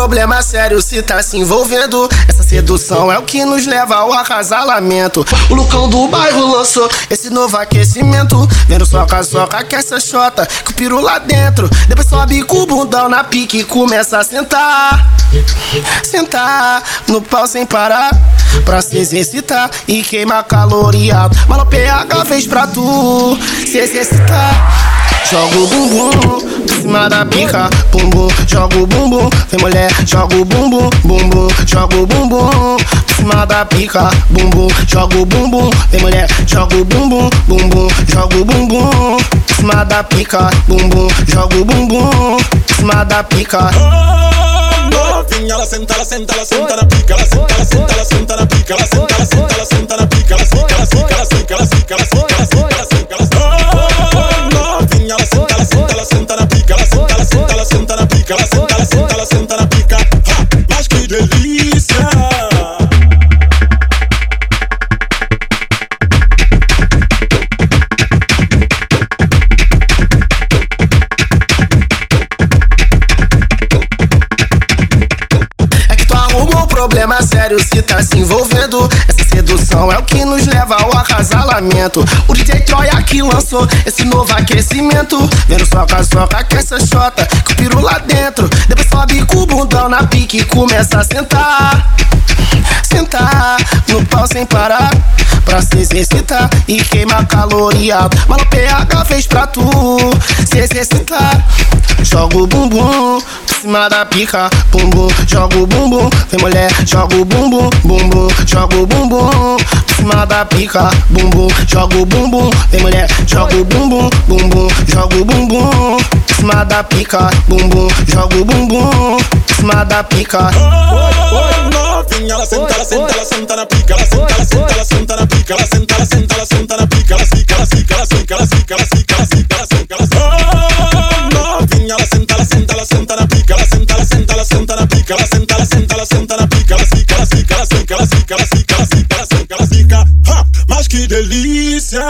problema sério se tá se envolvendo. Essa sedução é o que nos leva ao acasalamento. O Lucão do bairro lançou esse novo aquecimento. Vendo soca, soca, que essa chota, com o piru lá dentro. Depois sobe com o bundão na pique e começa a sentar. Sentar no pau sem parar. Pra se exercitar e queimar caloria. Malo PH fez pra tu se exercitar. Joga o bumbum cima da pica, bumbum. Joga o bumbum, vem mulher, joga o bumbum, bumbum. Joga o bumbum em cima da pica, bumbum. Joga o bumbum, vem mulher, joga o bumbum, bumbum. Joga o bumbum em cima da pica, bumbum. Joga o bumbum em cima da pica. Novinha, ela senta, ela senta, ela senta na pica, ela senta, ela senta, ela senta na pica, ela senta, ela senta, ela senta na pica, ela fica, ela fica, ela fica, ela fica, ela fica, ela fica, senta, ela senta, na pica. Mas que delícia! Problema sério se tá se envolvendo. Essa sedução é o que nos leva ao acasalamento. O DJ Troy aqui lançou esse novo aquecimento. Vendo soca, soca, que essa chota, com o piru lá dentro. Depois sobe com o bundão na pique e começa a sentar. Sentar no pau sem parar. Pra se exercitar e queimar caloria. Malo PH fez pra tu se exercitar. Joga o bumbum em cima da pica, bumbum. Joga o bumbum, vem mulher, joga o bumbum, bumbum. Joga o bumbum em cima da pica, bumbum. Joga o bumbum, vem mulher, joga o bumbum, bumbum. Joga o bumbum em cima da pica, bumbum. Joga o bumbum em cima da pica. Oi, novinha, ela senta, ela senta, ela senta na pica, ela senta, ela senta, ela senta na pica, ela senta, ela senta, ela senta na pica, ela fica, ela fica, ela fica, ela fica, ela fica, senta na pica, ela senta, ela senta, ela senta na pica, ela fica, ela fica, ela fica, ela fica, ela fica, ela fica, ela fica, ela fica, ela fica. Mas que delícia!